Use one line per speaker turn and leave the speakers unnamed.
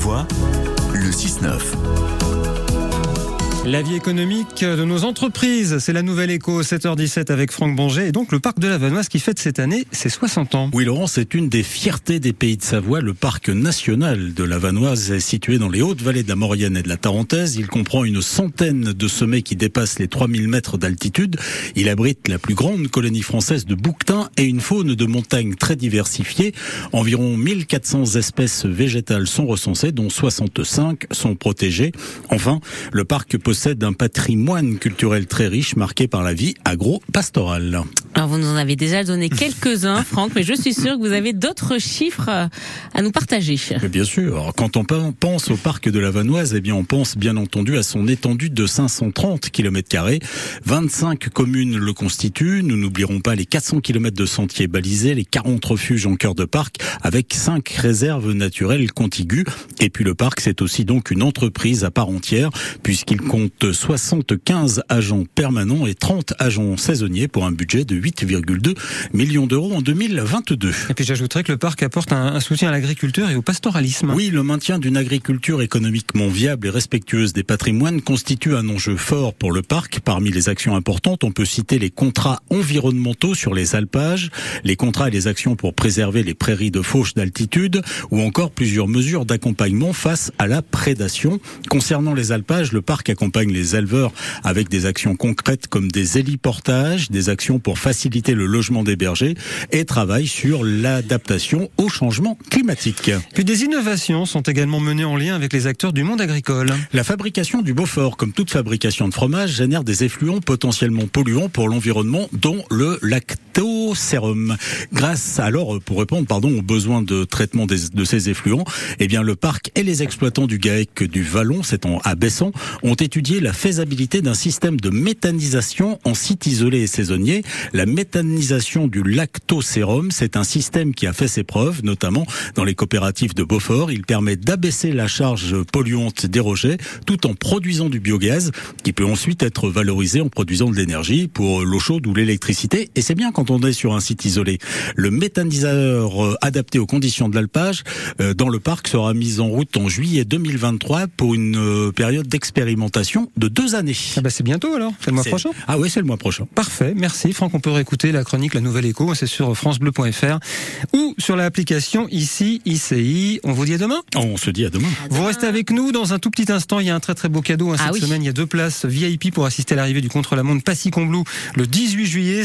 Savoie, le 6-9.
La vie économique de nos entreprises, c'est la nouvelle écho 7h17 avec Franck Banger et donc le parc de la Vanoise qui fête cette année ses 60 ans.
Oui Laurent, c'est une des fiertés des pays de Savoie. Le parc national de la Vanoise est situé dans les hautes vallées de la Maurienne et de la Tarentaise. Il comprend une centaine de sommets qui dépassent les 3000 mètres d'altitude. Il abrite la plus grande colonie française de bouquetins et une faune de montagne très diversifiée. Environ 1400 espèces végétales sont recensées, dont 65 sont protégées. Enfin, le parc possède un patrimoine culturel très riche marqué par la vie agro-pastorale.
Alors vous nous en avez déjà donné quelques-uns, Franck, mais je suis sûr que vous avez d'autres chiffres à nous partager.
Mais bien sûr. Alors, quand on pense au parc de la Vanoise, eh bien on pense bien entendu à son étendue de 530 km carrés. 25 communes le constituent. Nous n'oublierons pas les 400 km de sentiers balisés, les 40 refuges en cœur de parc, avec 5 réserves naturelles contiguës. Et puis le parc, c'est aussi donc une entreprise à part entière, puisqu'il compte compte 75 agents permanents et 30 agents saisonniers pour un budget de 8,2 millions d'euros en 2022.
Et puis j'ajouterais que le parc apporte un, soutien à l'agriculture et au pastoralisme.
Oui, le maintien d'une agriculture économiquement viable et respectueuse des patrimoines constitue un enjeu fort pour le parc. Parmi les actions importantes, on peut citer les contrats environnementaux sur les alpages, les contrats et les actions pour préserver les prairies de fauche d'altitude ou encore plusieurs mesures d'accompagnement face à la prédation. Concernant les alpages, le parc accompagne accompagne les éleveurs avec des actions concrètes comme des héliportages, des actions pour faciliter le logement des bergers et travaille sur l'adaptation au changement climatique.
Puis des innovations sont également menées en lien avec les acteurs du monde agricole.
La fabrication du Beaufort, comme toute fabrication de fromage, génère des effluents potentiellement polluants pour l'environnement, dont le lactosérum. Grâce alors, pour répondre pardon aux besoins de traitement de ces effluents, eh bien le parc et les exploitants du GAEC du Vallon, c'est en à Besson, ont étudié la faisabilité d'un système de méthanisation en site isolé et saisonnier. La méthanisation du lactosérum, c'est un système qui a fait ses preuves, notamment dans les coopératives de Beaufort. Il permet d'abaisser la charge polluante des rejets tout en produisant du biogaz qui peut ensuite être valorisé en produisant de l'énergie pour l'eau chaude ou l'électricité. Et c'est bien quand on est sur un site isolé. Le méthaniseur euh, adapté aux conditions de l'alpage euh, dans le parc sera mis en route en juillet 2023 pour une euh, période d'expérimentation de deux années.
Ah bah c'est bientôt alors, c'est le mois prochain.
Ah oui, c'est le mois prochain.
Parfait, merci Franck. On peut réécouter la chronique La Nouvelle Écho, c'est sur francebleu.fr ou sur l'application ici ICI. On vous dit à demain.
On se dit à demain.
Vous restez avec nous dans un tout petit instant. Il y a un très très beau cadeau hein, ah cette semaine. Il y a deux places VIP pour assister à l'arrivée du contre-la-montre Passy Combloux le 18 juillet.